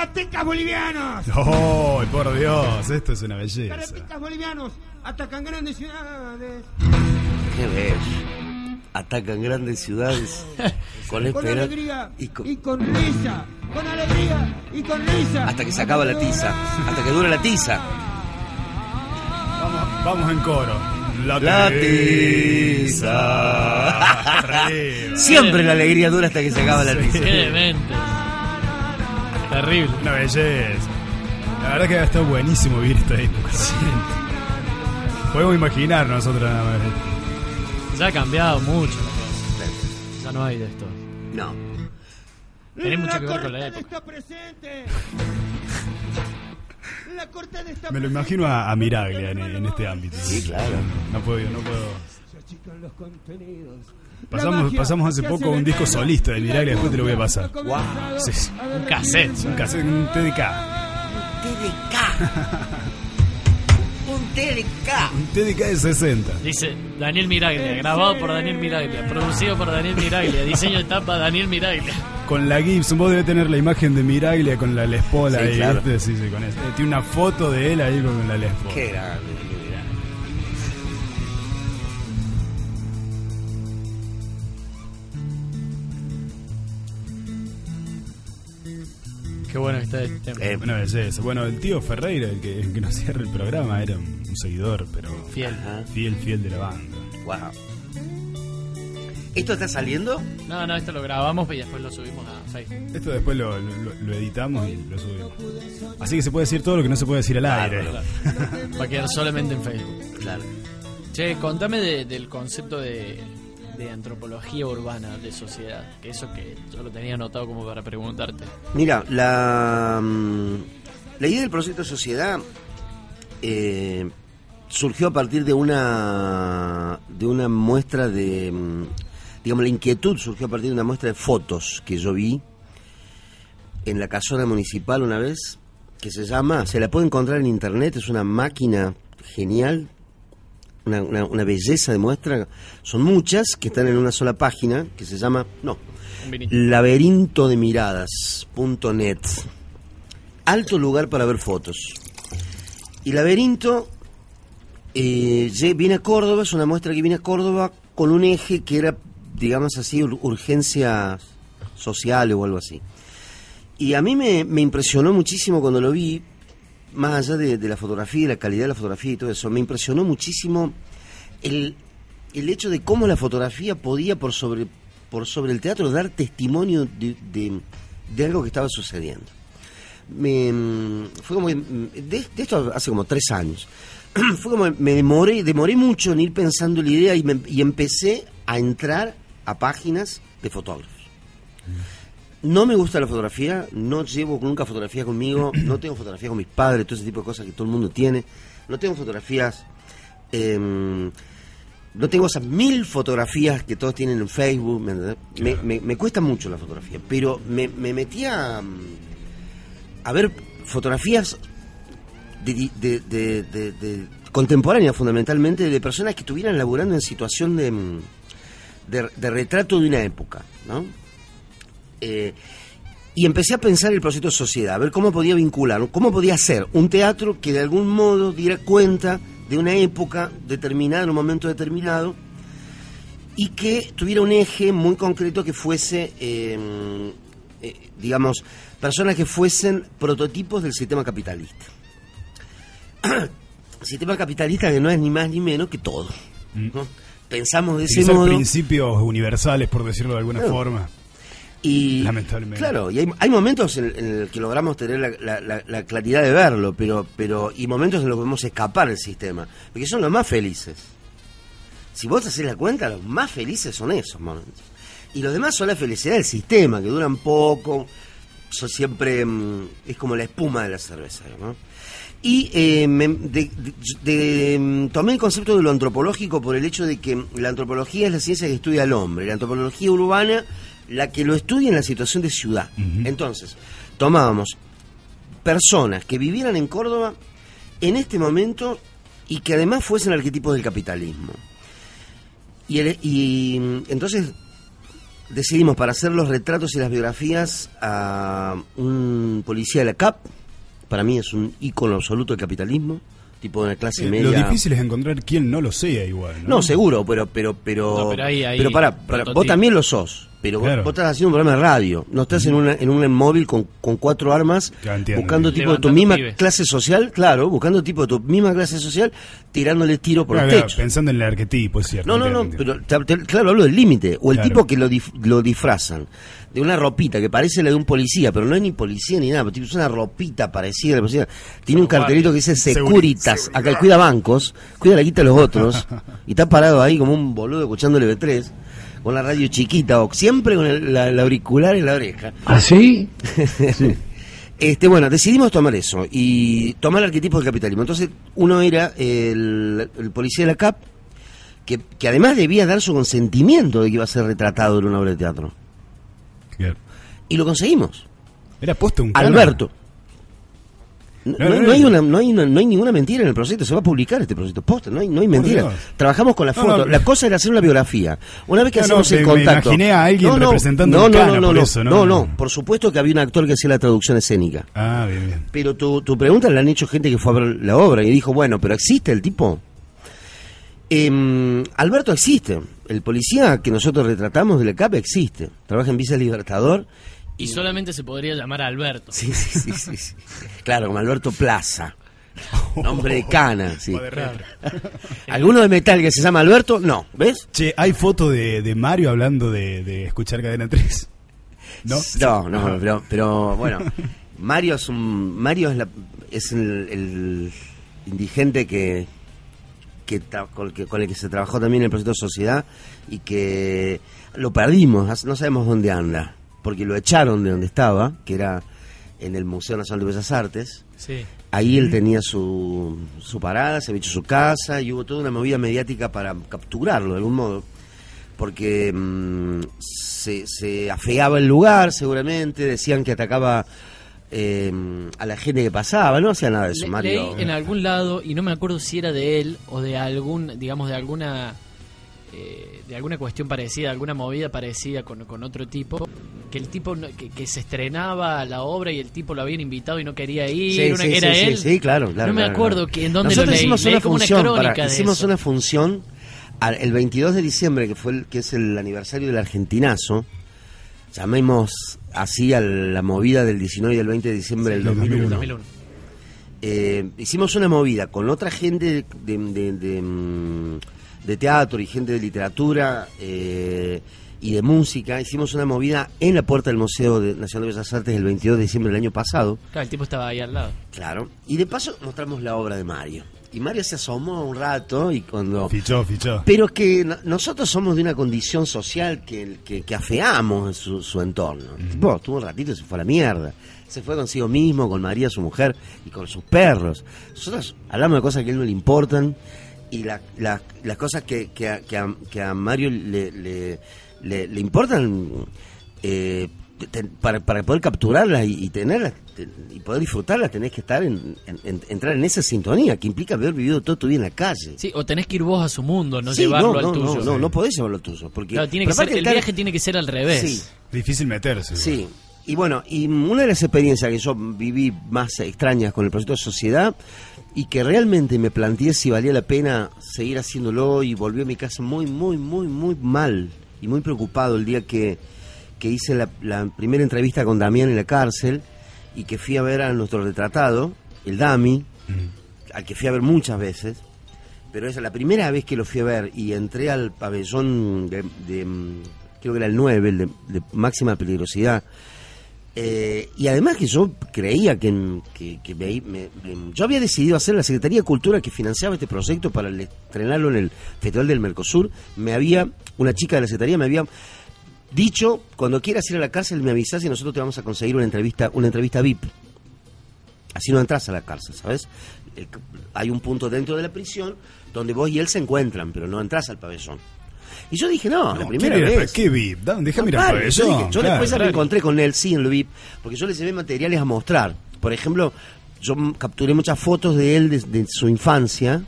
¡Karatecas bolivianos! ¡Oh, por Dios! Esto es una belleza. ¡Karatecas bolivianos! Atacan grandes ciudades. Qué bello. Atacan grandes ciudades con Con esperanza alegría y con- y con risa. Con alegría y con risa. hasta que se acaba la tiza, hasta que dura la tiza. Vamos, vamos en coro. La, La tiza. Arriba. Siempre la alegría dura hasta que se acaba la tiza. Terrible. Una belleza. La verdad que ha estado buenísimo vivir esta época. Podemos imaginar nosotros nada más. Ya ha cambiado mucho la cosa. Ya no hay de esto. No. Tiene mucho que ver con la época. está presente. La está Me lo imagino a, a Miraglia en, en este ámbito. Sí, claro. No puedo, no puedo. Achican los contenidos. Pasamos, pasamos hace poco hace un disco solista de Miraglia, después te lo voy a pasar. Comenzado Sí, Un cassette. Un cassette, un TDK. TDK. Un TDK. Un TDK de 60. Dice Daniel Miraglia, grabado por Daniel Miraglia, producido por Daniel Miraglia, diseño de tapa Daniel Miraglia. Con la Gibson, vos debes tener la imagen de Miraglia con la Les Paul Sí, ahí, claro. ¿viste? Sí, sí, con eso. Eh, Tiene una foto de él ahí con la Les Paul. Qué grande, qué grande. Qué bueno que está este tema. Eh, Bueno, es eso. Bueno, el tío Ferreira, el que, el que nos cierra el programa, era un, un seguidor, pero Fiel. Ajá. fiel, fiel de la banda. Wow. ¿Esto está saliendo? No, no, esto lo grabamos y después lo subimos a Facebook. Esto después lo, lo- lo editamos y lo subimos. Así que se puede decir todo lo que no se puede decir al aire. Claro, Va a quedar solamente en Facebook. Claro. Che, contame de- del concepto de, de antropología urbana de sociedad, que eso que yo lo tenía anotado como para preguntarte. Mira, la, mm, la idea del proyecto Sociedad eh, surgió a partir de una de una muestra de mm, digamos la inquietud surgió a partir de una muestra de fotos que yo vi en la casona municipal una vez que se llama se la puede encontrar en internet es una máquina genial una, una- una belleza de muestra son muchas que están en una sola página que se llama no laberinto de miradas.net. Alto lugar para ver fotos. Y Laberinto eh, viene a Córdoba, es una muestra que viene a Córdoba con un eje que era, digamos así, ur- urgencias sociales o algo así. Y a mí me, me impresionó muchísimo cuando lo vi, más allá de, de la fotografía, de la calidad de la fotografía y todo eso, me impresionó muchísimo el, el hecho de cómo la fotografía podía por sobre, por sobre el teatro dar testimonio de, de- algo que estaba sucediendo. Me, mm, fue como, mm, de, de esto hace como tres años. fue como, me demoré, demoré mucho en ir pensando la idea y, me- y empecé a entrar a páginas de fotógrafos. No me gusta la fotografía, no llevo nunca fotografía conmigo, no tengo fotografía con mis padres, todo ese tipo de cosas que todo el mundo tiene. No tengo fotografías, em, no tengo esas mil fotografías que todos tienen en Facebook. ¿me, me, me- me cuesta mucho la fotografía, pero me, me metí a, mm, a ver fotografías de, de- de- contemporáneas fundamentalmente de personas que estuvieran laburando en situación de, mm, de, de retrato de una época, ¿no? Eh, y empecé a pensar el proyecto de sociedad, a ver cómo podía vincular, cómo podía ser un teatro que de algún modo diera cuenta de una época determinada, en un momento determinado, y que tuviera un eje muy concreto que fuese, eh, eh, digamos, personas que fuesen prototipos del sistema capitalista. sistema capitalista que no es ni más ni menos que todo. ¿no? Pensamos de ese modo. principios universales, por decirlo de alguna Claro. forma. Y, Lamentablemente. Claro, y hay, hay momentos en, en el que logramos tener la, la- la- la claridad de verlo, pero, pero y momentos en los que podemos escapar del sistema, porque son los más felices. Si vos haces la cuenta, los más felices son esos momentos. Y los demás son la felicidad del sistema, que duran poco, son siempre, mm, es como la espuma de la cerveza, ¿no? Y eh, me- de- de- de- mm, tomé el concepto de lo antropológico por el hecho de que la antropología es la ciencia que estudia al hombre, la antropología urbana la que lo estudia en la situación de ciudad. Entonces, tomábamos personas que vivieran en Córdoba en este momento y que además fuesen arquetipos del capitalismo. Y, el- y, entonces decidimos para hacer los retratos y las biografías a un policía de la CAP. Para mí es un ícono absoluto del capitalismo, tipo de una clase Eh, media. Lo difícil es encontrar quien no lo sea igual. No, No, seguro, pero pero pero No, pero ahí- ahí pero pará, pará, vos también lo sos, pero vos- Claro. vos, estás haciendo un programa de radio, no estás en una en un móvil con, con cuatro armas entiendo. buscando tipo de tu misma pibes. clase social, claro, buscando tipo de tu misma clase social, tirándole tiro por Claro, claro, techos. pensando en el arquetipo, es cierto. No, no, no, pero te- te- claro, hablo del límite. O el Claro. tipo que lo, dif- lo disfrazan de una ropita que parece la de un policía, pero no es ni policía ni nada, es una ropita parecida a la policía. Tiene un cartelito que dice Seguridad. Securitas, acá cuida bancos, cuida la quita de los otros, y está parado ahí como un boludo escuchando el B3, con la radio chiquita, o siempre con el, la- el auricular en la oreja. ¿Así? Este, bueno, decidimos tomar eso y tomar el arquetipo del capitalismo. Entonces, uno era el, el policía de la CAP, que, que además debía dar su consentimiento de que iba a ser retratado en una obra de teatro. Claro. Y lo conseguimos. Era posta un canal. Alberto. No, No, hay una, no, hay una- no hay ninguna mentira en el proyecto, se va a publicar este proyecto posta, no hay, no hay mentira. Trabajamos con la foto, la cosa era hacer una biografía. Una vez que hacemos el me contacto. imaginé a alguien no, no, representando no, no, no, por eso, ¿no? no, no, por supuesto que había un actor que hacía la traducción escénica. Ah, bien, bien. Pero tu, tu pregunta la han hecho gente que fue a ver la obra y dijo, bueno, pero ¿existe el tipo? Em, Alberto existe. El policía que nosotros retratamos de la CAP existe. Trabaja en Visa Libertador. Y solamente se podría llamar Alberto. Sí, sí, sí, sí, sí. Claro, como Alberto Plaza. Nombre de cana, sí. ¿Alguno de metal que se llama Alberto? No, ¿ves? Che, ¿hay foto de, de Mario hablando de, de escuchar Cadena 3? ¿No? No, no, pero, pero bueno, Mario es un Mario es, la, es el, el indigente que, que, tra- con, el que con el que se trabajó también en el proyecto Sociedad y que lo perdimos, no sabemos dónde anda, porque lo echaron de donde estaba, que era en el Museo Nacional de Bellas Artes. Sí. Ahí él tenía su, su parada, se había hecho su casa y hubo toda una movida mediática para capturarlo de algún modo. Porque mm, se, se afeaba el lugar, seguramente, decían que atacaba eh, a la gente que pasaba, no hacía nada de eso, Le- Mario. leí en algún lado, y no me acuerdo si era de él o de algún, digamos, de alguna eh, de alguna cuestión parecida, alguna movida parecida con, con otro tipo, que el tipo que, que se estrenaba la obra y el tipo lo habían invitado y no quería ir, Sí, una- sí, era sí, él. sí, claro, claro. No me acuerdo claro. que en dónde Nosotros lo leí. hicimos Leí una como función, una crónica pará, de hicimos eso. una función el 22 de diciembre, que fue el, que es el aniversario del argentinazo. Llamemos así a la movida del 19 y del 20 de diciembre del del 2001. 2001. Eh, hicimos una movida con otra gente de, de- de, mm, de teatro y gente de literatura eh, y de música. Hicimos una movida en la puerta del Museo de- Nacional de Bellas Artes el 22 de diciembre del año pasado. Claro, el tipo estaba ahí al lado. Claro. Y de paso mostramos la obra de Mario. Y Mario se asomó un rato y cuando... Fichó, fichó. Pero que no- nosotros somos de una condición social que, que, que afeamos su, su entorno. El tipo estuvo un ratito y se fue a la mierda. Se fue consigo mismo, con María, su mujer, y con sus perros. Nosotros hablamos de cosas que a él no le importan y la- la- las cosas que, que, a, que a- que a Mario le, le, le- le importan eh, te- para, para poder capturarlas y, y tenerlas te- y poder disfrutarlas tenés que estar en, en- en- entrar en esa sintonía que implica haber vivido todo tu vida en la calle. Sí, o tenés que ir vos a su mundo, no Sí, llevarlo no, al no, tuyo. No, no, no podés llevarlo al tuyo. Porque, Claro, tiene que ser, el cara- viaje tiene que ser al revés. Sí, Difícil meterse. igual. sí. Y bueno, y una de las experiencias que yo viví más extrañas con el proyecto de sociedad y que realmente me planteé si valía la pena seguir haciéndolo y volví a mi casa muy, muy, muy, muy mal y muy preocupado el día que, que hice la, la primera entrevista con Damián en la cárcel y que fui a ver a nuestro retratado, el Dami, al que fui a ver muchas veces, pero esa es la primera vez que lo fui a ver y entré al pabellón de, de, mm, creo que era el 9, el de, de máxima peligrosidad. Eh, y además que yo creía que, que- que me- yo había decidido hacer la Secretaría de Cultura que financiaba este proyecto para estrenarlo en el Festival del Mercosur. Me había, una chica de la Secretaría me había dicho, cuando quieras ir a la cárcel me avisás y nosotros te vamos a conseguir una entrevista, una entrevista VIP. Así no entras a la cárcel, ¿sabes? El- hay un punto dentro de la prisión donde vos y él se encuentran, pero no entras al pabellón. Y yo dije, no, la primera vez. ¿Qué vi? Da- Déjame ir al yo, pabellón. dije- yo claro. después ya me claro. encontré con él, sí, en lo VIP, porque yo le llevé materiales a mostrar. Por ejemplo, yo capturé muchas fotos de él, de, de su infancia,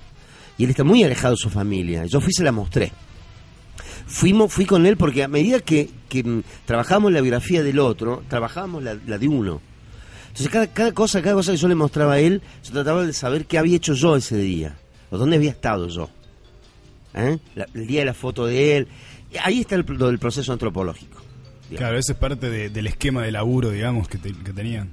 y él está muy alejado de su familia. Yo fui y se la mostré. fuimos, fui con él porque a medida que, que mm, trabajábamos la biografía del otro, trabajábamos la, la de uno. Entonces cada, cada cosa, cada cosa que yo le mostraba a él, yo trataba de saber qué había hecho yo ese día, o dónde había estado yo. ¿Eh? La- el día de la foto de él. Ahí está el, del proceso antropológico. digamos. Claro, eso es parte de- del esquema de laburo, digamos, que, te- que tenían.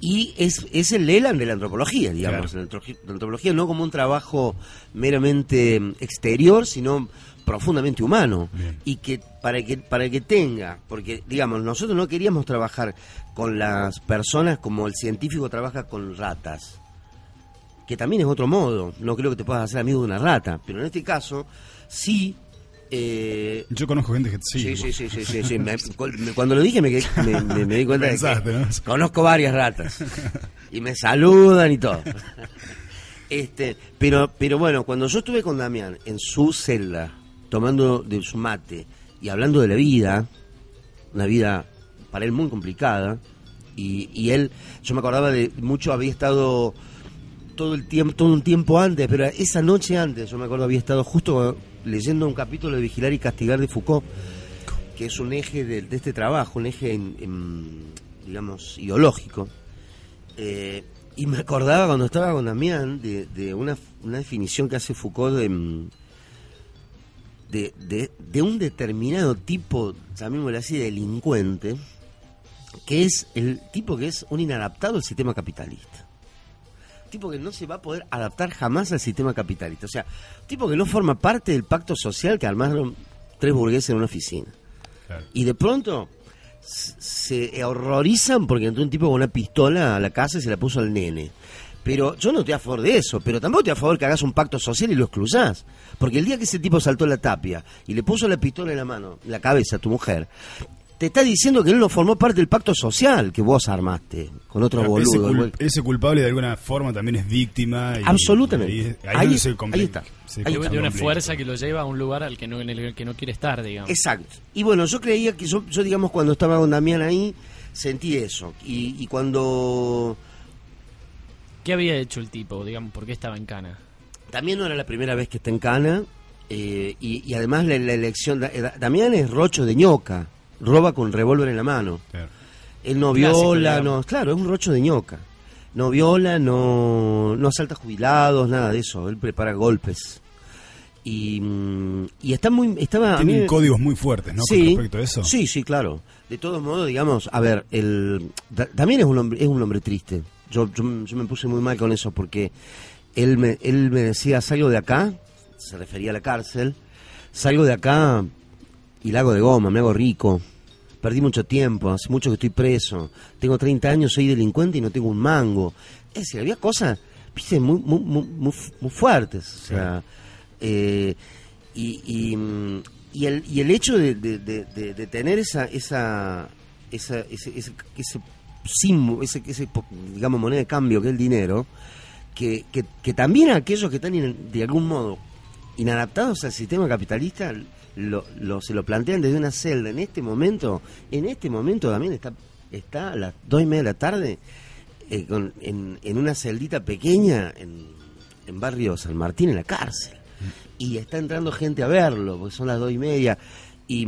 Y es, es el Leland de la antropología, digamos. Claro. La antro- la antropología no como un trabajo meramente exterior, sino profundamente humano. Bien. Y que para que para que tenga, porque digamos, nosotros no queríamos trabajar con las personas como el científico trabaja con ratas. Que también es otro modo. No creo que te puedas hacer amigo de una rata. Pero en este caso, sí. eh, Yo conozco gente que Sí, sí. sí, sí, sí, sí, sí. Me- cu- me- cuando lo dije me, me, me- me di cuenta Pensaste, de que ¿no? conozco varias ratas y me saludan y todo. Este, pero, pero bueno, cuando yo estuve con Damián en su celda, tomando de su mate y hablando de la vida, una vida para él muy complicada, y, y él, yo me acordaba de mucho, había estado todo el tiempo, todo un tiempo antes, pero esa noche antes, yo me acuerdo había estado justo leyendo un capítulo de Vigilar y Castigar de Foucault, que es un eje de, este trabajo, un eje, digamos, ideológico. Eh, y me acordaba cuando estaba con Damián de, una, una definición que hace Foucault de, mm, de, un determinado tipo, llamémoslo así, de delincuente, que es el tipo que es un inadaptado al sistema capitalista. Tipo que no se va a poder adaptar jamás al sistema capitalista. O sea, tipo que no forma parte del pacto social que armaron tres burgueses en una oficina. Claro. Y de pronto se horrorizan porque entró un tipo con una pistola a la casa y se la puso al nene. Pero yo no estoy a favor de eso, pero tampoco estoy a favor que hagas un pacto social y lo excluyás. Porque el día que ese tipo saltó la tapia y le puso la pistola en la mano, en la cabeza a tu mujer, te está diciendo que él no formó parte del pacto social que vos armaste con otro ese, boludo. cul- ese culpable de alguna forma también es víctima. y- Absolutamente. y ahí, ahí Ahí- es ahí está. se Ahí de, está. de una complica. fuerza que lo lleva a un lugar al que no, en el que no quiere estar, digamos. Exacto. Y bueno, yo creía que yo, yo digamos, cuando estaba con Damián ahí, sentí eso. Y, y cuando ¿Qué había hecho el tipo, digamos? ¿Por qué estaba en cana? También no era la primera vez que está en Cana. eh, y, y además la, la elección. Eh, Damián es rocho de ñoca. Roba con revólver en la mano. Claro. Él no Clásico, viola, no. Claro, es un rocho de ñoca. No viola, no, no asalta jubilados, nada de eso. Él prepara golpes. Y, mm, y está muy. Estaba, Tienen mí- códigos muy fuertes, ¿no? sí, Con respecto a eso. Sí, sí, claro. De todos modos, digamos, a ver, el, da- también es un hombre, es un hombre triste. Yo, yo, yo me puse muy mal con eso porque él me, él me decía, salgo de acá, se refería a la cárcel, salgo de acá y la hago de goma, me hago rico. Perdí mucho tiempo, hace mucho que estoy preso. Tengo 30 años, soy delincuente y no tengo un mango. Es decir, había cosas, viste, muy, muy, muy, muy, fu- muy fuertes. O sea, eh, y, y, mm, y el, y el hecho de, de- de- de- de tener esa, esa, esa ese, ese, ese símbolo, ese, ese, digamos, moneda de cambio que es el dinero, que, que, que también aquellos que están de algún modo inadaptados al sistema capitalista lo, se lo plantean desde una celda. En este momento, en este momento también está, está a las dos y media de la tarde eh, con- en, en una celdita pequeña en, en barrio San Martín, en la cárcel. Y está entrando gente a verlo, porque son las dos y media. Y,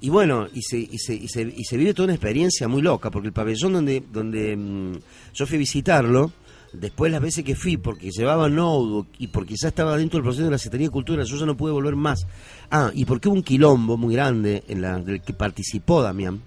y bueno, y se, y, se, y, se, y se vive toda una experiencia muy loca, porque el pabellón donde, donde mm, yo fui a visitarlo, después las veces que fui, porque llevaba notebook y porque ya estaba dentro del proceso de la Secretaría de Cultura, yo ya no pude volver más. Ah, y porque hubo un quilombo muy grande en la, del que participó Damián,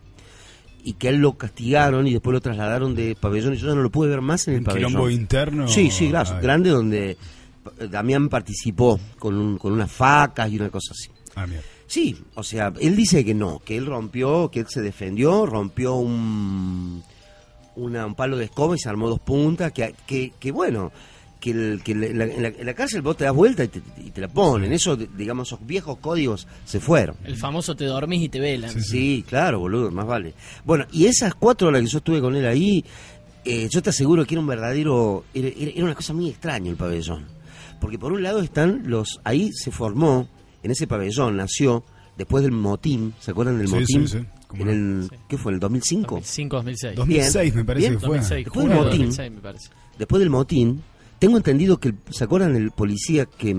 y que a él lo castigaron y después lo trasladaron de pabellón y yo ya no lo pude ver más en el ¿Un pabellón. quilombo interno? Sí, sí, gracias. Grande donde eh, Damián participó con, un- con unas facas y una cosa así. Ah, mira. Sí, o sea, él dice que no, que él rompió, que él se defendió, rompió un, una- un palo de escoba y se armó dos puntas, que, que, que bueno, que, el- que la- en, la, en la cárcel vos te das vuelta y te, y te la ponen. Eso, digamos, esos viejos códigos se fueron. El famoso te dormís y te velan. Sí, claro, boludo, más vale. Bueno, y esas cuatro horas que yo estuve con él ahí, eh, yo te aseguro que era un verdadero, era, era- una cosa muy extraña el pabellón. Porque por un lado están los, ahí se formó, en ese pabellón nació, después del motín, ¿se acuerdan del Sí, motín? En no. el, Sí. ¿qué fue? ¿En el 2005? 2005, 2006. 2006 me parece Bien. que fue. 2006, Después del de motín. 2006 me parece. Después del motín, tengo entendido que, el- ¿se acuerdan del policía que,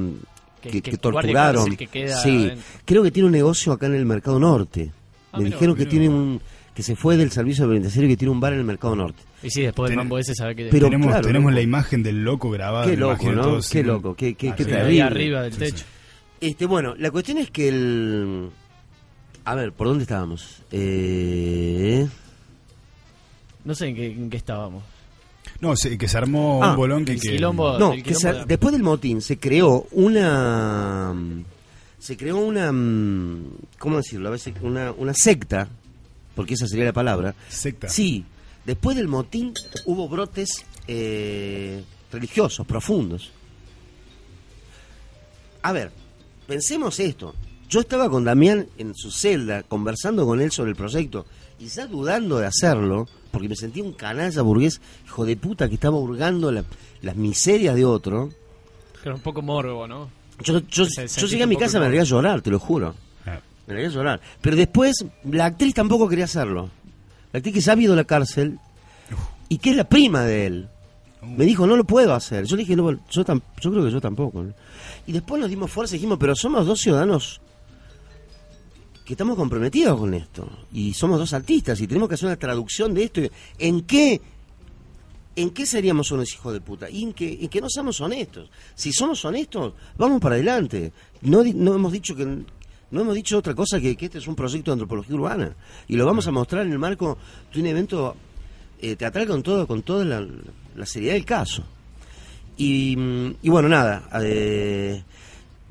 Que- que, que torturaron. cárcel que queda sí, adentro. creo que tiene un negocio acá en el Mercado Norte. Ah, Me mirá, dijeron que mirá. tiene un que se fue del servicio penitenciario y que tiene un bar en el Mercado Norte. Y sí, después del mambo ese sabe que... Pero tenemos claro, tenemos loco. la imagen del loco grabada. Qué loco, ¿no? Qué sin- loco, qué- qué- qué arriba. ahí terrible. arriba del Sí, techo. sí. Este, bueno, la cuestión es que el a ver, ¿por dónde estábamos? Eh... No sé en qué, en qué estábamos. No, sí, que se armó Ah, un bolón que... el que- quilombo- No, el que quilombo se- de- después del motín se creó una. Se creó una. mm, ¿Cómo decirlo? A veces una, una secta, porque esa sería la palabra. Secta. Sí, después del motín hubo brotes eh, religiosos profundos. A ver, pensemos esto. Yo estaba con Damián en su celda conversando con él sobre el proyecto y ya dudando de hacerlo, porque me sentía un canalla burgués, hijo de puta, que estaba hurgando la- las miserias de otro. Pero un poco morbo, ¿no? Yo, yo, Se- yo llegué a mi casa y me como- largué a llorar, te lo juro. Ah, Me largué a llorar. Pero después, la actriz tampoco quería hacerlo. La actriz que se ha ido a la cárcel y que es la prima de él. Me dijo, no lo puedo hacer. Yo le dije, no, yo, tam- yo creo que yo tampoco. Y después nos dimos fuerza y dijimos, pero somos dos ciudadanos que estamos comprometidos con esto. Y somos dos artistas y tenemos que hacer una traducción de esto. ¿En qué, en qué seríamos unos hijos de puta? Y en que, en que no somos honestos. Si somos honestos, vamos para adelante. No, no hemos dicho que... No hemos dicho otra cosa que, que este es un proyecto de antropología urbana. Y lo vamos a mostrar en el marco de un evento eh, teatral con todo, con toda la, seriedad del caso. Y, y bueno, nada, eh,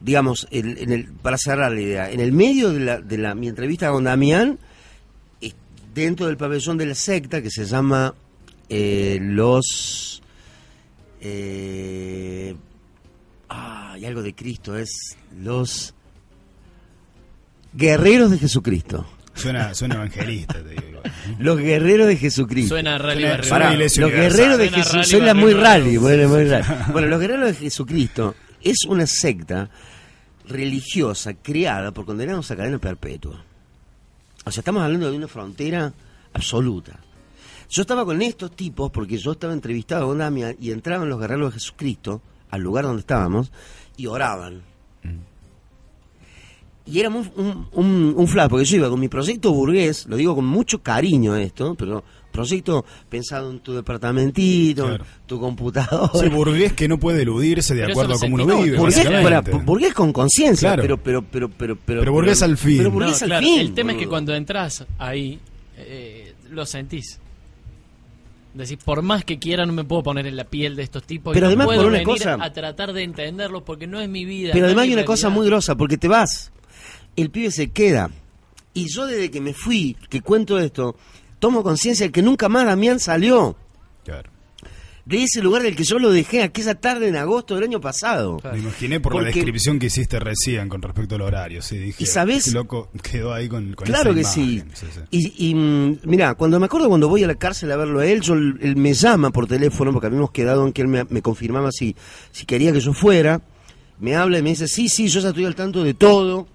digamos, el- en el- para cerrar la idea, en el medio de, la, de la, mi entrevista con Damián, eh, dentro del pabellón de la secta que se llama eh, Los... Eh, ah, hay algo de Cristo, es Los Guerreros de Jesucristo. Suena, suena evangelista, te digo. Los Guerreros de Jesucristo. Suena Rally Pará, los guerreros de rally, suena muy rally, bueno, muy rally. Bueno, los guerreros de Jesucristo es una secta religiosa creada por condenados a cadena perpetua. O sea, estamos hablando de una frontera absoluta. Yo estaba con estos tipos porque yo estaba entrevistado con Damián y entraban los guerreros de Jesucristo al lugar donde estábamos y oraban. Y éramos un, un, porque yo iba con mi proyecto burgués, lo digo con mucho cariño esto, pero proyecto pensado en tu departamentito, Claro. en tu computadora. Sí, burgués que no puede eludirse de Pero acuerdo a cómo uno vive. burgués, para- burgués con conciencia, Claro. pero, pero, pero, pero, pero, Pero burgués al fin. Pero No, burgués al claro, fin. el tema es que cuando entras ahí, eh, lo sentís. Decís, por más que quiera, no me puedo poner en la piel de estos tipos. y Pero no además puedo por una venir cosa- a tratar de entenderlos porque no es mi vida. Pero no además hay una cosa muy grosa, porque te vas, el pibe se queda. Y yo desde que me fui, que cuento esto, tomo conciencia de que nunca más Damián salió Claro. de ese lugar del que yo lo dejé aquella tarde en agosto del año pasado. Claro. Me imaginé por la descripción que hiciste recién con respecto al horario. Sí, dije, ¿Y sabés? este loco quedó ahí con, con Claro esa que imagen. sí. sí. Y, y mm, mira, cuando me acuerdo cuando voy a la cárcel a verlo a él, yo, él me llama por teléfono porque habíamos quedado en que él me, me confirmaba si, si quería que yo fuera. Me habla y me dice, sí, sí, yo ya estoy al tanto de todo.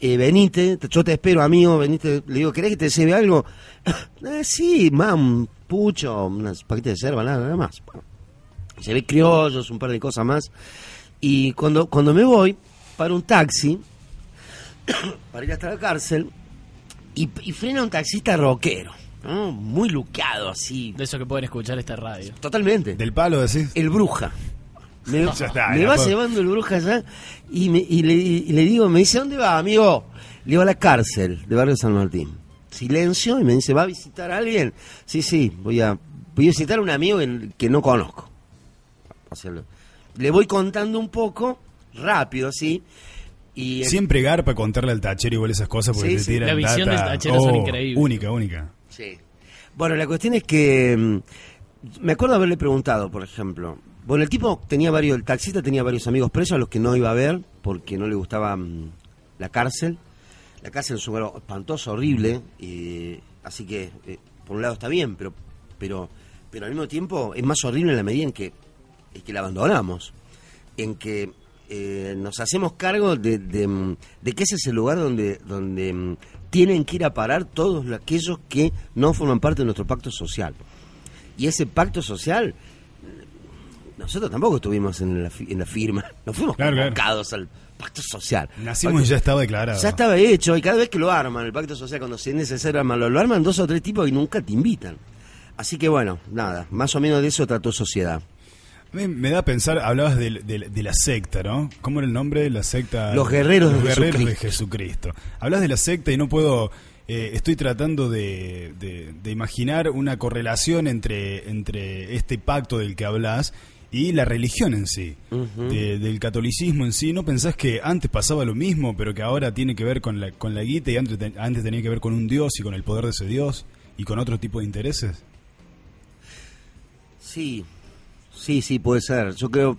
Eh, venite, te- yo te espero, amigo, venite. Le digo, ¿querés que te lleve algo? "Eh, sí, más un pucho, unas paquetes de cerva, nada, nada más. Bueno, se ve criollos, un par de cosas más. Y cuando, cuando me voy, para un taxi, para ir hasta la cárcel, y, y frena un taxista rockero, ¿no? muy luqueado así, De eso que pueden escuchar esta radio. totalmente. Del palo decís. El bruja. Me, Ya está, me ya va llevando el bruja allá y, me- y le, y le digo, me dice, ¿dónde va, amigo? Le digo a la cárcel de Barrio San Martín. Silencio y me dice, ¿va a visitar a alguien? Sí, sí, voy a, voy a visitar a un amigo que, que no conozco. O sea, lo- le voy contando un poco, rápido, así. Y Siempre garpa contarle al tachero igual esas cosas porque Sí, te sí. tiran La visión data. del tachero son Oh, increíbles. Única, única. Sí. Bueno, la cuestión es que mm, me acuerdo haberle preguntado, por ejemplo. Bueno, el tipo tenía varios, el taxista tenía varios amigos presos a los que no iba a ver porque no le gustaba mm, la cárcel. La cárcel es un lugar espantoso, horrible, y, así que eh, por un lado está bien, pero, pero, pero al mismo tiempo es más horrible en la medida en que, en que la abandonamos, en que eh, nos hacemos cargo de, mm, de que ese es el lugar donde, donde mm, tienen que ir a parar todos los- aquellos que no forman parte de nuestro pacto social. Y ese pacto social nosotros tampoco estuvimos en la, fi- en la firma, no fuimos Claro, claro. convocados al pacto social. Nacimos y ya estaba declarado. Ya estaba hecho y cada vez que lo arman, el pacto social, cuando si es necesario armarlo, lo arman dos o tres tipos y nunca te invitan. Así que bueno, nada, más o menos de eso trató sociedad. Me, me da a pensar, hablabas de, de- de la secta, ¿no? ¿Cómo era el nombre de la secta? Los guerreros Los de guerreros de Jesucristo. Jesucristo. Hablas de la secta y no puedo... eh, estoy tratando de, de- de imaginar una correlación entre, entre este pacto del que hablas y la religión en sí, de- del catolicismo en sí. ¿No pensás que antes pasaba lo mismo, pero que ahora tiene que ver con la, con la guita y antes, te- antes tenía que ver con un dios y con el poder de ese dios y con otro tipo de intereses? Sí, sí, sí, puede ser. Yo creo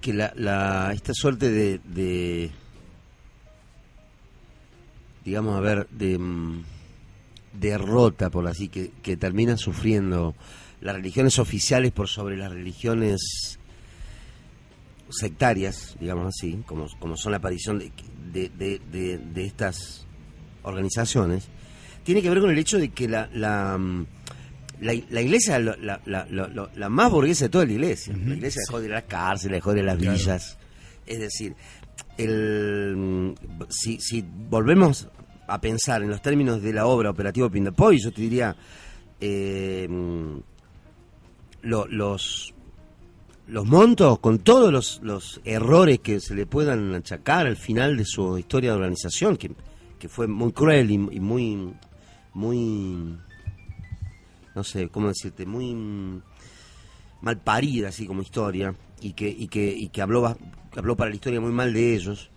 que la, la esta suerte de, de digamos, a ver, de mm, derrota, por así, que, que terminan sufriendo las religiones oficiales por sobre las religiones sectarias, digamos así, como, como son la aparición de, de, de- estas organizaciones, tiene que ver con el hecho de que la, la, mm, la, la iglesia, la, la, más burguesa de toda la iglesia, la iglesia dejó de ir a las cárceles, dejó de las Claro. villas, es decir, el, mm, si, si volvemos a pensar en los términos de la obra Operativo Pindapoy, yo te diría, eh, mm, lo- los los montos, con todos los, los errores que se le puedan achacar al final de su historia de organización, que, que fue muy cruel y, muy, muy, no sé, ¿cómo decirte? Muy mal parida, así como historia, y que, y que, y que habló, habló para la historia muy mal de ellos.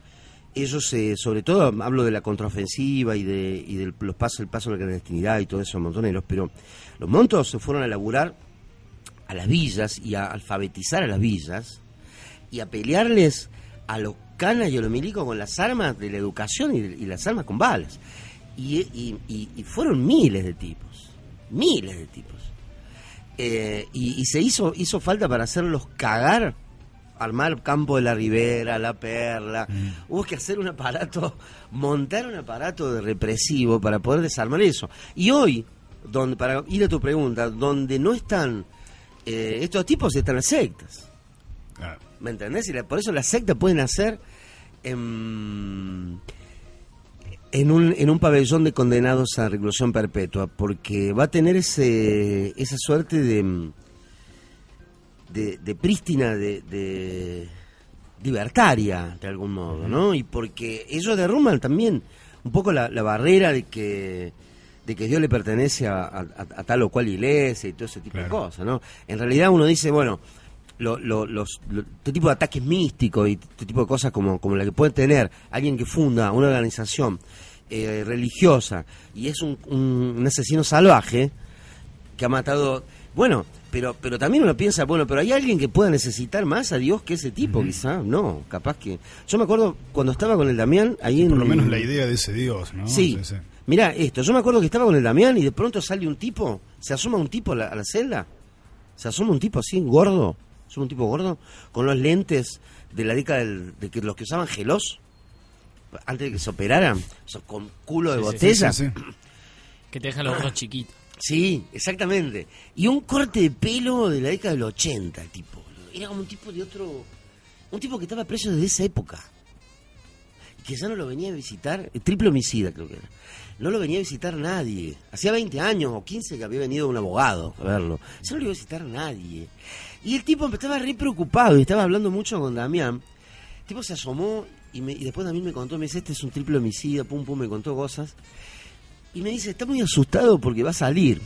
Ellos, eh, sobre todo, hablo de la contraofensiva y de y del los pasos, el paso de la clandestinidad y todo eso, montoneros, pero los montos se fueron a laburar a las villas y a alfabetizar a las villas y a pelearles a los canas y a los milicos con las armas de la educación y, y las armas con balas. Y, y- y- y fueron miles de tipos, miles de tipos. Eh, y, y se hizo, hizo falta para hacerlos cagar, armar Campo de la Ribera, La Perla. Hubo que hacer un aparato, montar un aparato de represivo para poder desarmar eso. Y hoy, donde, para ir a tu pregunta, donde no están eh, estos tipos, están las sectas. ¿Me entendés? Y la- por eso las sectas pueden hacer en, en, un, en un pabellón de condenados a reclusión perpetua, porque va a tener ese, esa suerte de, de, de prístina, de, de libertaria, de algún modo, ¿no? Y porque ellos derrumban también un poco la, la barrera de que de que Dios le pertenece a, a- a tal o cual iglesia y todo ese tipo de cosas, ¿no? En realidad uno dice, bueno, lo- lo- los, lo- este tipo de ataques místicos y este tipo de cosas como, como la que puede tener alguien que funda una organización eh, religiosa y es un, un- un asesino salvaje que ha matado... Bueno, pero pero también uno piensa, bueno, pero hay alguien que pueda necesitar más a Dios que ese tipo, quizá. No, capaz que... Yo me acuerdo cuando estaba con el Damián, ahí en... por lo menos la idea de ese dios, ¿no? Sí. Mira esto, yo me acuerdo que estaba con el Damián y de pronto sale un tipo, se asoma un tipo a la, a la celda, se asoma un tipo así, gordo, asoma un tipo gordo, con los lentes de la década del- de que los que usaban gelos, antes de que se operaran, con culo de Sí, sí, botella. Sí, sí. Que te dejan los ojos chiquitos. Sí, exactamente. Y un corte de pelo de la década del 80, el tipo. Era como un tipo de otro. Un tipo que estaba preso desde esa época. Y que ya no lo venía a visitar. eh, Triple homicida, creo que era. No lo venía a visitar nadie. Hacía 20 años o 15 que había venido un abogado a verlo. Ya no lo iba a visitar nadie. Y el tipo estaba re preocupado y estaba hablando mucho con Damián. El tipo se asomó y, me- y después Damián me contó, me dice, este es un triple homicida, pum, pum, me contó cosas. Y me dice, está muy asustado porque va a salir.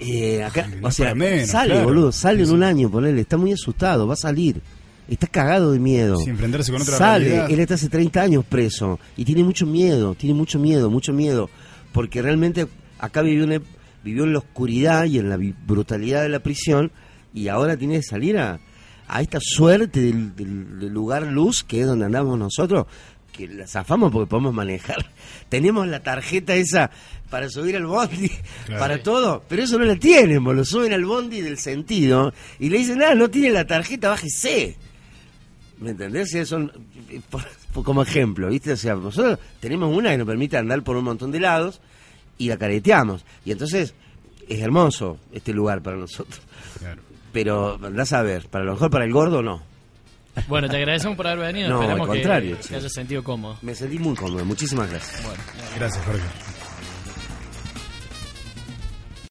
Eh, acá, No o sea, menos, sale, claro. boludo, sale en Sí, un año, ponele, está muy asustado, va a salir. Está cagado de miedo. Sí, enfrentarse con otra Sale, realidad. él está hace 30 años preso y tiene mucho miedo, tiene mucho miedo, mucho miedo, porque realmente acá vivió, una- vivió en la oscuridad y en la brutalidad de la prisión y ahora tiene que salir a, a esta suerte del, del- del lugar luz que es donde andamos nosotros, que la zafamos porque podemos manejar. Tenemos la tarjeta esa para subir al bondi, Claro. para todo, pero eso no la tienen, lo suben al bondi del sentido y le dicen, ah, no tiene la tarjeta, bájese. ¿Me entendés? Por- por- como ejemplo, ¿viste? O sea, nosotros tenemos una que nos permite andar por un montón de lados y la careteamos. Y entonces es hermoso este lugar para nosotros. Claro. pero andás a ver, para lo mejor para el gordo no. Bueno, te agradecemos por haber venido. No, Esperemos al que- contrario, que, hayas sentido cómodo. Me sentí muy cómodo, muchísimas gracias. Bueno, Gracias, Jorge.